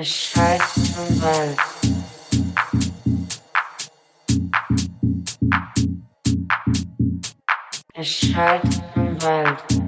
Ich Scheiß im Wald. Ein Scheiß vom Wald.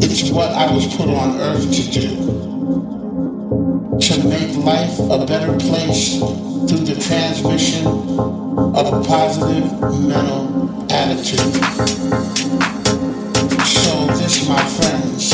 It's what I was put on earth to do. To make life a better place through the transmission of a positive mental attitude. So this, my friends,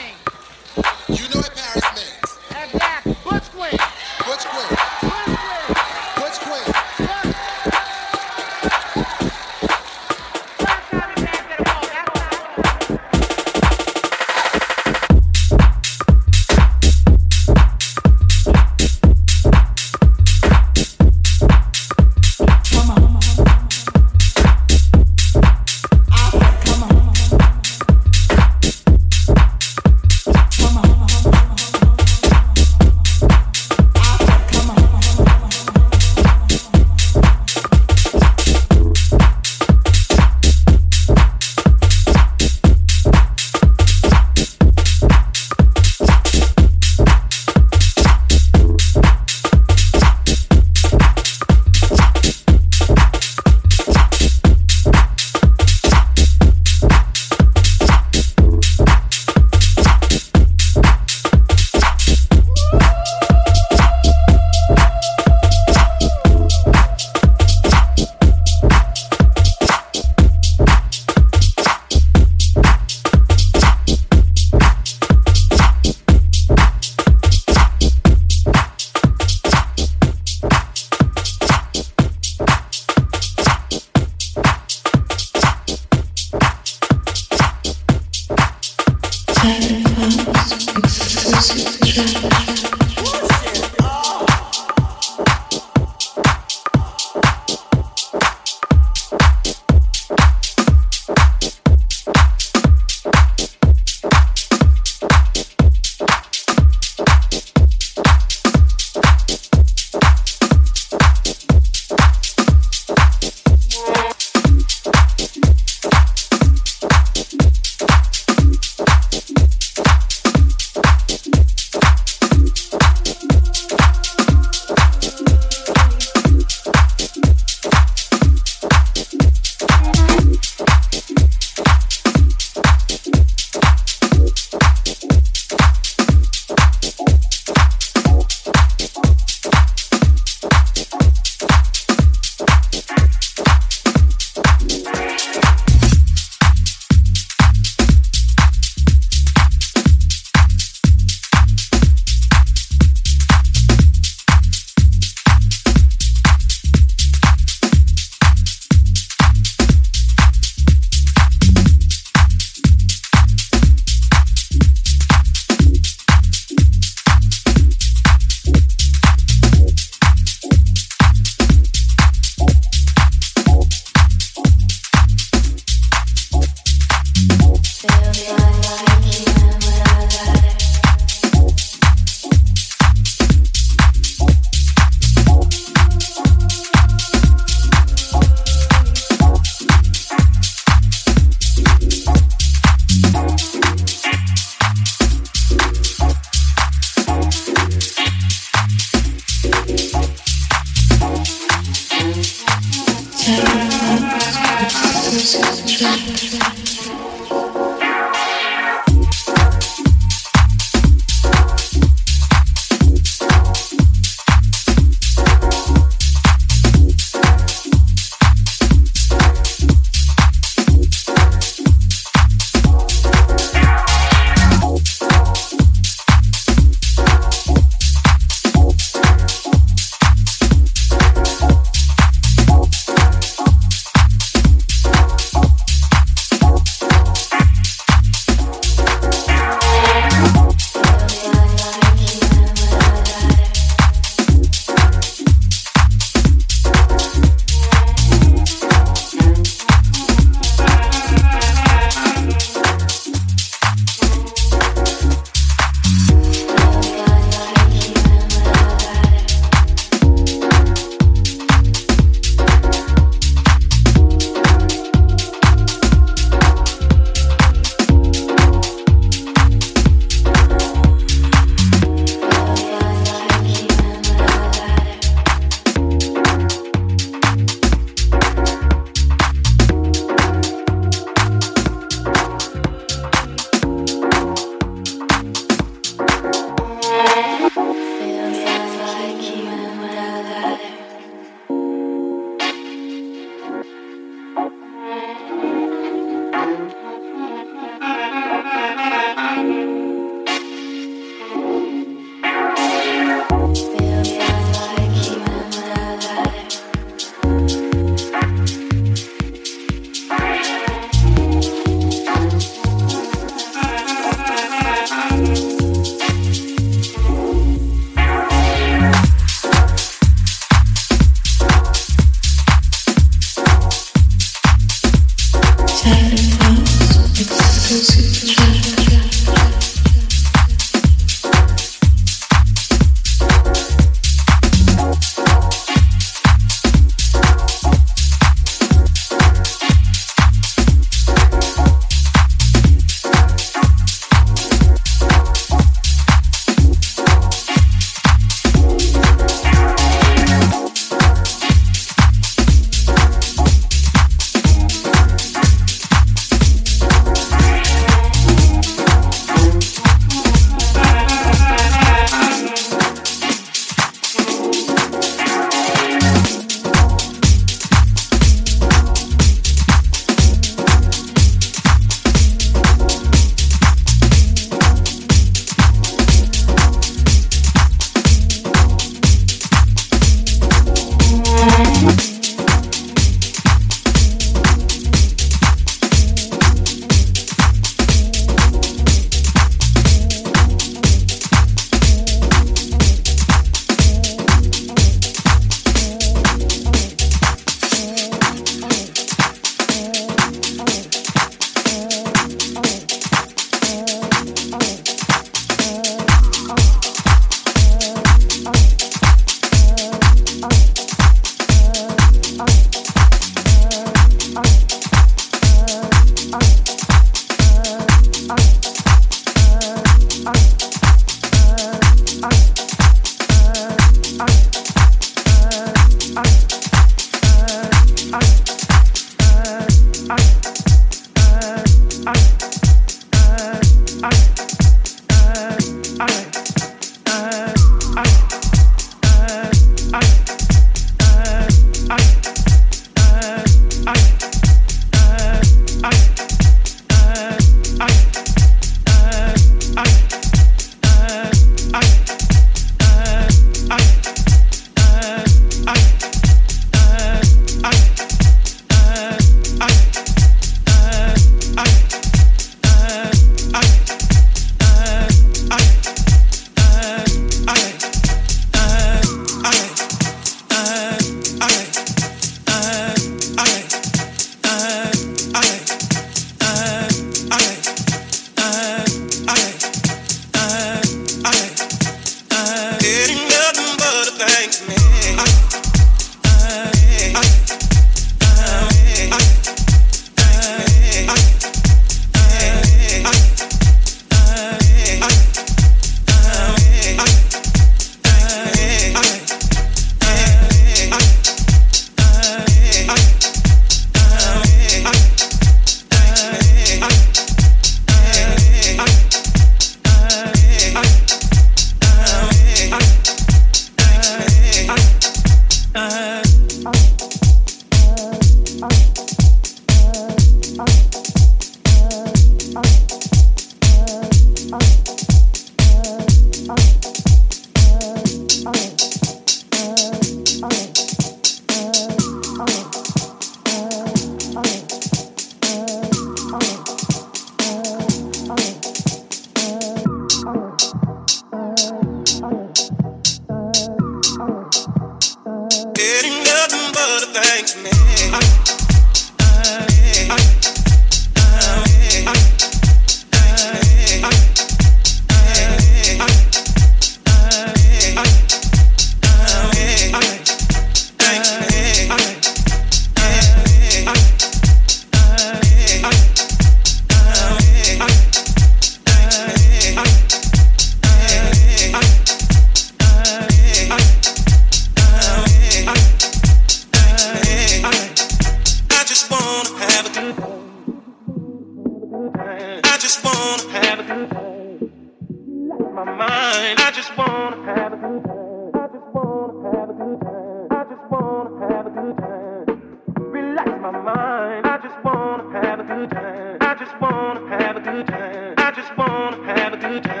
have a good time.